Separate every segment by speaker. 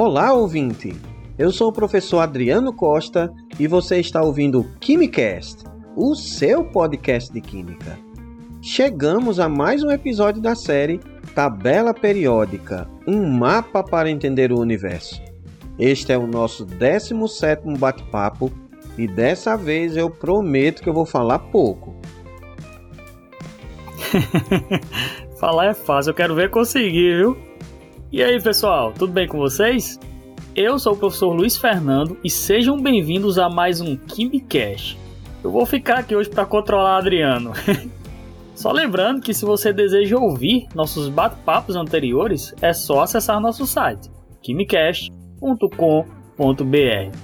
Speaker 1: Olá, ouvinte! Eu sou o professor Adriano Costa e você está ouvindo o Quimicast, o seu podcast de Química. Chegamos a mais um episódio da série Tabela Periódica um mapa para entender o universo. Este é o nosso 17 bate-papo e dessa vez eu prometo que eu vou falar pouco.
Speaker 2: falar é fácil, eu quero ver conseguir, viu? E aí, pessoal, tudo bem com vocês? Eu sou o professor Luiz Fernando e sejam bem-vindos a mais um KimbiCast. Eu vou ficar aqui hoje para controlar Adriano. Só lembrando que se você deseja ouvir nossos bate-papos anteriores, é só acessar nosso site kimicast.com.br.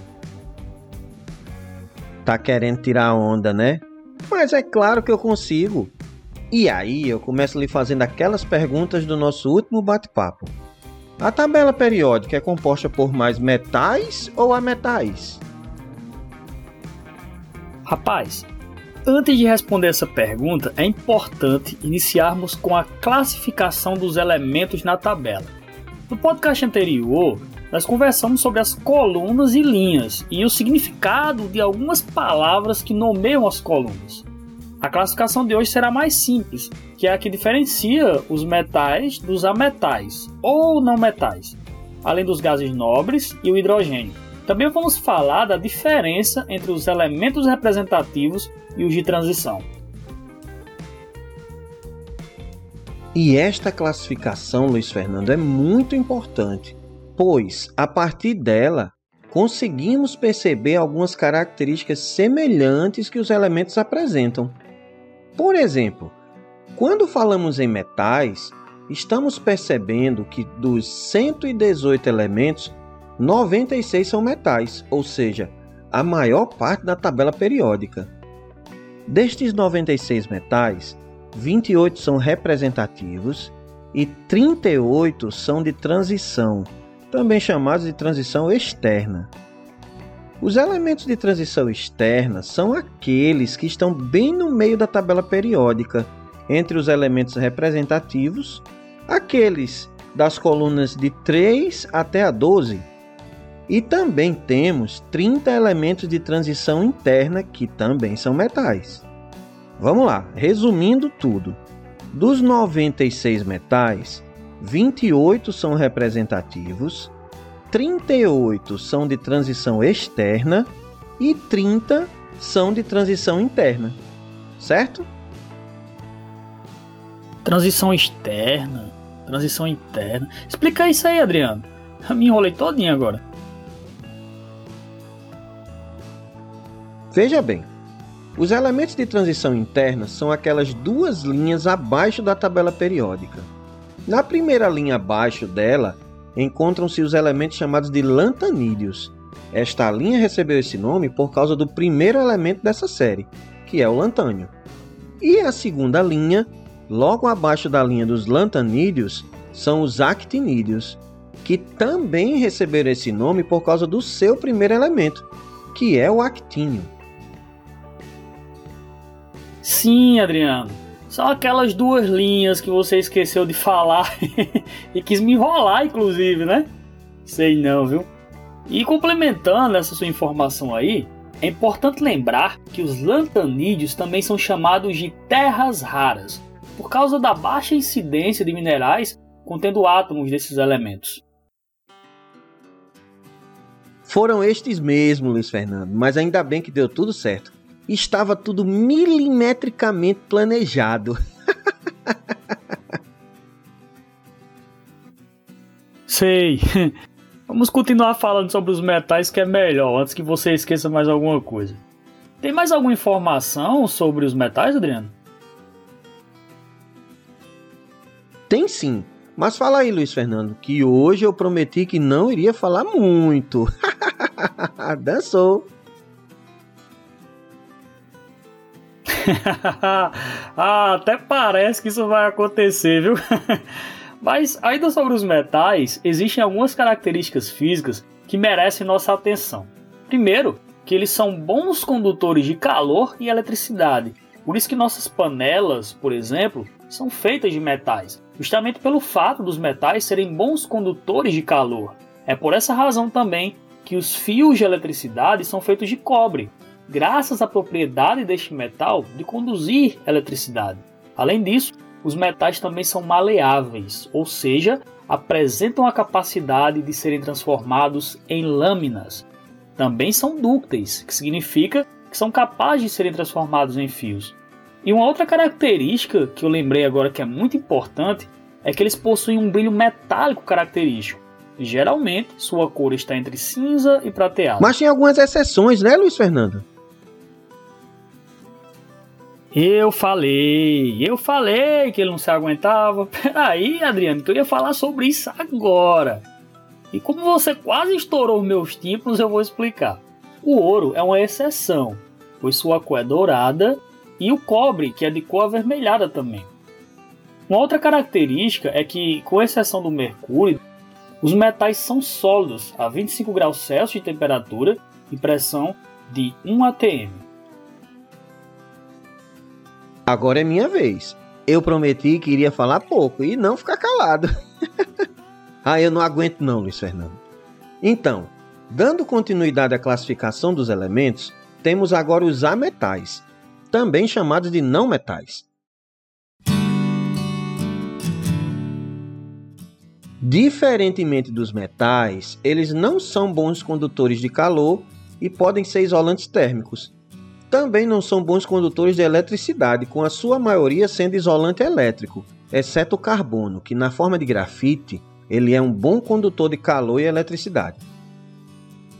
Speaker 1: Tá querendo tirar onda, né? Mas é claro que eu consigo. E aí eu começo lhe fazendo aquelas perguntas do nosso último bate-papo. A tabela periódica é composta por mais metais ou ametais?
Speaker 2: Rapaz, antes de responder essa pergunta, é importante iniciarmos com a classificação dos elementos na tabela. No podcast anterior, nós conversamos sobre as colunas e linhas e o significado de algumas palavras que nomeiam as colunas. A classificação de hoje será mais simples, que é a que diferencia os metais dos ametais ou não metais, além dos gases nobres e o hidrogênio. Também vamos falar da diferença entre os elementos representativos e os de transição.
Speaker 1: E esta classificação, Luiz Fernando, é muito importante, pois a partir dela conseguimos perceber algumas características semelhantes que os elementos apresentam. Por exemplo, quando falamos em metais, estamos percebendo que dos 118 elementos, 96 são metais, ou seja, a maior parte da tabela periódica. Destes 96 metais, 28 são representativos e 38 são de transição, também chamados de transição externa. Os elementos de transição externa são aqueles que estão bem no meio da tabela periódica, entre os elementos representativos, aqueles das colunas de 3 até a 12. E também temos 30 elementos de transição interna que também são metais. Vamos lá, resumindo tudo. Dos 96 metais, 28 são representativos, 38 são de transição externa e 30 são de transição interna. Certo?
Speaker 2: Transição externa, transição interna. Explica isso aí, Adriano. Eu me enrolei todinho agora.
Speaker 1: Veja bem, os elementos de transição interna são aquelas duas linhas abaixo da tabela periódica. Na primeira linha abaixo dela encontram-se os elementos chamados de lantanídeos. Esta linha recebeu esse nome por causa do primeiro elemento dessa série, que é o lantânio. E a segunda linha, logo abaixo da linha dos lantanídeos, são os actinídeos, que também receberam esse nome por causa do seu primeiro elemento, que é o actínio.
Speaker 2: Sim, Adriano. São aquelas duas linhas que você esqueceu de falar e quis me enrolar, inclusive, né? Sei não, viu? E complementando essa sua informação aí, é importante lembrar que os lantanídeos também são chamados de terras raras, por causa da baixa incidência de minerais contendo átomos desses elementos.
Speaker 1: Foram estes mesmo, Luiz Fernando, mas ainda bem que deu tudo certo estava tudo milimetricamente planejado.
Speaker 2: Sei. Vamos continuar falando sobre os metais que é melhor, antes que você esqueça mais alguma coisa. Tem mais alguma informação sobre os metais, Adriano?
Speaker 1: Tem sim. Mas fala aí, Luiz Fernando, que hoje eu prometi que não iria falar muito. Dançou.
Speaker 2: ah, até parece que isso vai acontecer, viu? Mas ainda sobre os metais, existem algumas características físicas que merecem nossa atenção. Primeiro, que eles são bons condutores de calor e eletricidade. Por isso que nossas panelas, por exemplo, são feitas de metais, justamente pelo fato dos metais serem bons condutores de calor. É por essa razão também que os fios de eletricidade são feitos de cobre, graças à propriedade deste metal de conduzir eletricidade. Além disso, os metais também são maleáveis, ou seja, apresentam a capacidade de serem transformados em lâminas. Também são dúcteis, que significa que são capazes de serem transformados em fios. E uma outra característica que eu lembrei agora que é muito importante é que eles possuem um brilho metálico característico. Geralmente, sua cor está entre cinza e prateado.
Speaker 1: Mas tem algumas exceções, né, Luiz Fernando?
Speaker 2: Eu falei, eu falei que ele não se aguentava. Peraí, Adriano, que eu ia falar sobre isso agora. E como você quase estourou meus tímpanos, eu vou explicar. O ouro é uma exceção, pois sua cor é dourada, e o cobre, que é de cor avermelhada também. Uma outra característica é que, com exceção do mercúrio, os metais são sólidos a 25 graus Celsius de temperatura e pressão de 1 atm.
Speaker 1: Agora é minha vez. Eu prometi que iria falar pouco e não ficar calado. ah, eu não aguento não, Luiz Fernando. Então, dando continuidade à classificação dos elementos, temos agora os ametais, também chamados de não metais. Diferentemente dos metais, eles não são bons condutores de calor e podem ser isolantes térmicos, também não são bons condutores de eletricidade, com a sua maioria sendo isolante elétrico, exceto o carbono, que na forma de grafite, ele é um bom condutor de calor e eletricidade.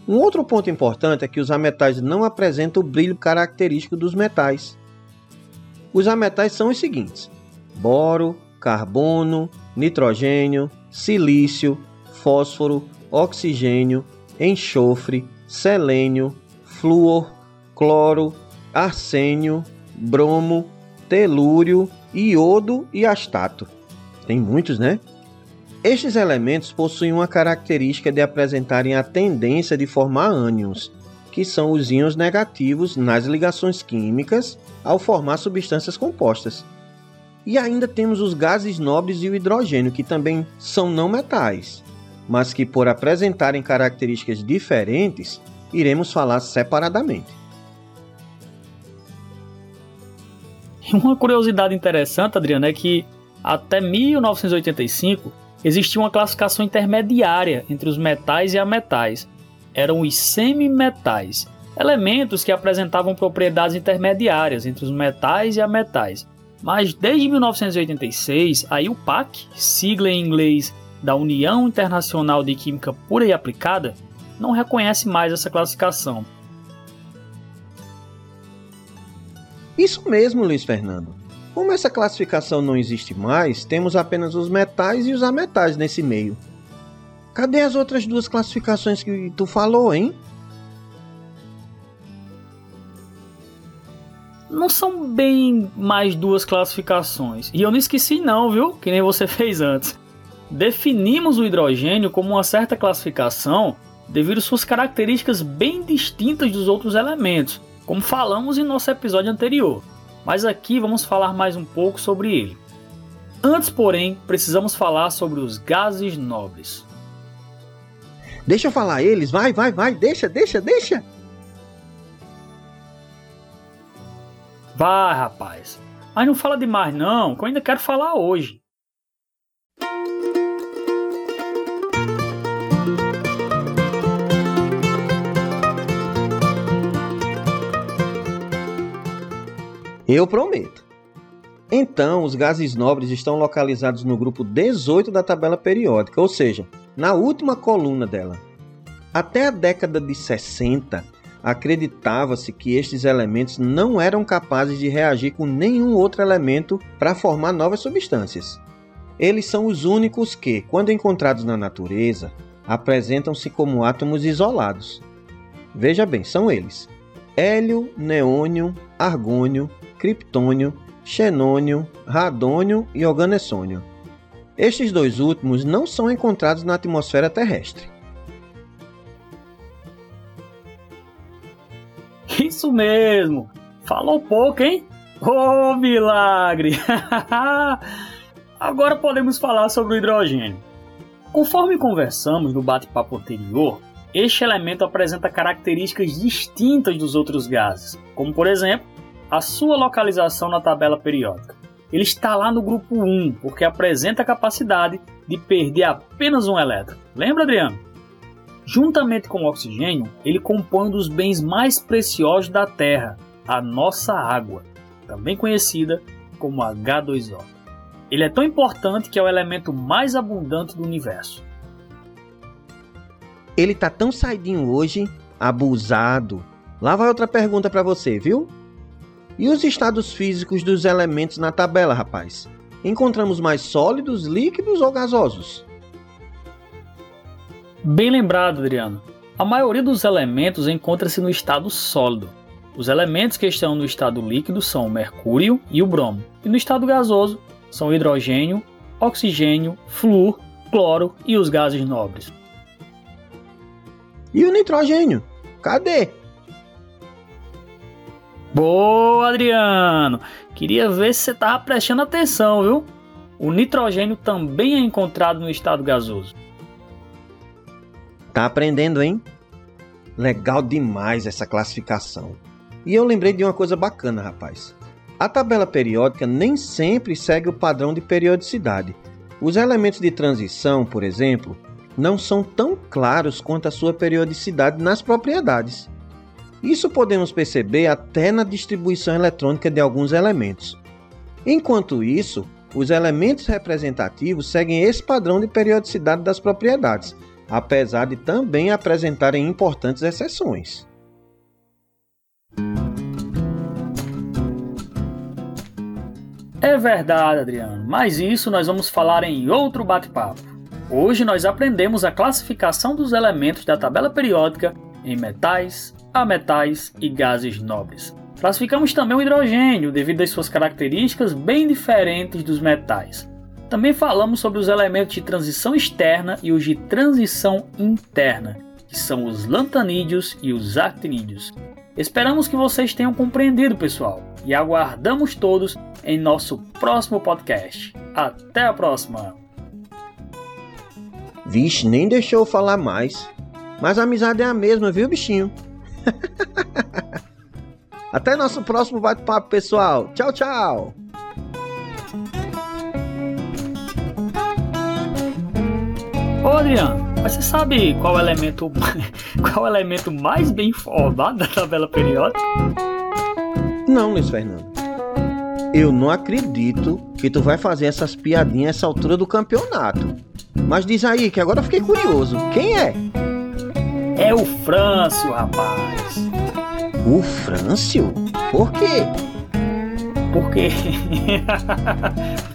Speaker 1: Um outro ponto importante é que os ametais não apresentam o brilho característico dos metais. Os ametais são os seguintes: boro, carbono, nitrogênio, silício, fósforo, oxigênio, enxofre, selênio, flúor, cloro, arsênio, bromo, telúrio, iodo e astato. Tem muitos, né? Estes elementos possuem uma característica de apresentarem a tendência de formar ânions, que são os íons negativos nas ligações químicas ao formar substâncias compostas. E ainda temos os gases nobres e o hidrogênio, que também são não metais, mas que, por apresentarem características diferentes, iremos falar separadamente.
Speaker 2: Uma curiosidade interessante, Adriano, é que até 1985 existia uma classificação intermediária entre os metais e ametais. Eram os semimetais, elementos que apresentavam propriedades intermediárias entre os metais e ametais. Mas desde 1986, a IUPAC, sigla em inglês da União Internacional de Química Pura e Aplicada, não reconhece mais essa classificação.
Speaker 1: Isso mesmo, Luiz Fernando. Como essa classificação não existe mais, temos apenas os metais e os ametais nesse meio. Cadê as outras duas classificações que tu falou, hein?
Speaker 2: Não são bem mais duas classificações. E eu não esqueci não, viu? Que nem você fez antes. Definimos o hidrogênio como uma certa classificação devido às suas características bem distintas dos outros elementos como falamos em nosso episódio anterior, mas aqui vamos falar mais um pouco sobre ele. Antes, porém, precisamos falar sobre os gases nobres.
Speaker 1: Deixa eu falar eles, vai, vai, vai, deixa, deixa, deixa.
Speaker 2: Vai, rapaz. Mas não fala demais não, que eu ainda quero falar hoje.
Speaker 1: Eu prometo. Então, os gases nobres estão localizados no grupo 18 da tabela periódica, ou seja, na última coluna dela. Até a década de 60, acreditava-se que estes elementos não eram capazes de reagir com nenhum outro elemento para formar novas substâncias. Eles são os únicos que, quando encontrados na natureza, apresentam-se como átomos isolados. Veja bem, são eles: hélio, neônio, argônio, criptônio, xenônio, radônio e organessônio. Estes dois últimos não são encontrados na atmosfera terrestre.
Speaker 2: Isso mesmo! Falou pouco, hein? Oh, milagre! Agora podemos falar sobre o hidrogênio. Conforme conversamos no bate-papo anterior, este elemento apresenta características distintas dos outros gases, como por exemplo, a sua localização na tabela periódica. Ele está lá no grupo 1, porque apresenta a capacidade de perder apenas um elétron. Lembra, Adriano? Juntamente com o oxigênio, ele compõe um dos bens mais preciosos da Terra, a nossa água, também conhecida como H2O. Ele é tão importante que é o elemento mais abundante do universo.
Speaker 1: Ele tá tão saidinho hoje, abusado. Lá vai outra pergunta para você, viu? E os estados físicos dos elementos na tabela, rapaz? Encontramos mais sólidos, líquidos ou gasosos?
Speaker 2: Bem lembrado, Adriano. A maioria dos elementos encontra-se no estado sólido. Os elementos que estão no estado líquido são o mercúrio e o bromo, e no estado gasoso são o hidrogênio, oxigênio, flúor, cloro e os gases nobres.
Speaker 1: E o nitrogênio? Cadê?
Speaker 2: Boa, Adriano! Queria ver se você estava prestando atenção, viu? O nitrogênio também é encontrado no estado gasoso.
Speaker 1: Tá aprendendo, hein? Legal demais essa classificação. E eu lembrei de uma coisa bacana, rapaz. A tabela periódica nem sempre segue o padrão de periodicidade. Os elementos de transição, por exemplo, não são tão claros quanto a sua periodicidade nas propriedades. Isso podemos perceber até na distribuição eletrônica de alguns elementos. Enquanto isso, os elementos representativos seguem esse padrão de periodicidade das propriedades, apesar de também apresentarem importantes exceções.
Speaker 2: É verdade, Adriano, mas isso nós vamos falar em outro bate-papo. Hoje nós aprendemos a classificação dos elementos da tabela periódica em metais, ametais e gases nobres. Classificamos também o hidrogênio devido às suas características bem diferentes dos metais. Também falamos sobre os elementos de transição externa e os de transição interna, que são os lantanídeos e os actinídeos. Esperamos que vocês tenham compreendido, pessoal, e aguardamos todos em nosso próximo podcast. Até a próxima!
Speaker 1: Vixe, nem deixou eu falar mais. Mas a amizade é a mesma, viu, bichinho? Até nosso próximo bate-papo, pessoal. Tchau, tchau.
Speaker 2: Ô Adriano, mas você sabe qual elemento qual elemento mais bem formado da tabela periódica?
Speaker 1: Não, Luiz Fernando. Eu não acredito que tu vai fazer essas piadinhas essa altura do campeonato. Mas diz aí, que agora eu fiquei curioso. Quem é?
Speaker 2: É o Frâncio, rapaz.
Speaker 1: O Frâncio? Por quê?
Speaker 2: Porque.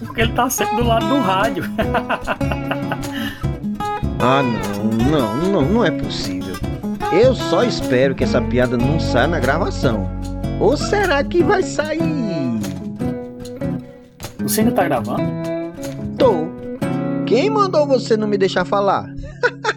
Speaker 2: Porque ele tá sempre do lado do rádio.
Speaker 1: ah, não, não, não, não é possível. Eu só espero que essa piada não saia na gravação. Ou será que vai sair?
Speaker 2: Você ainda tá gravando?
Speaker 1: Quem mandou você não me deixar falar?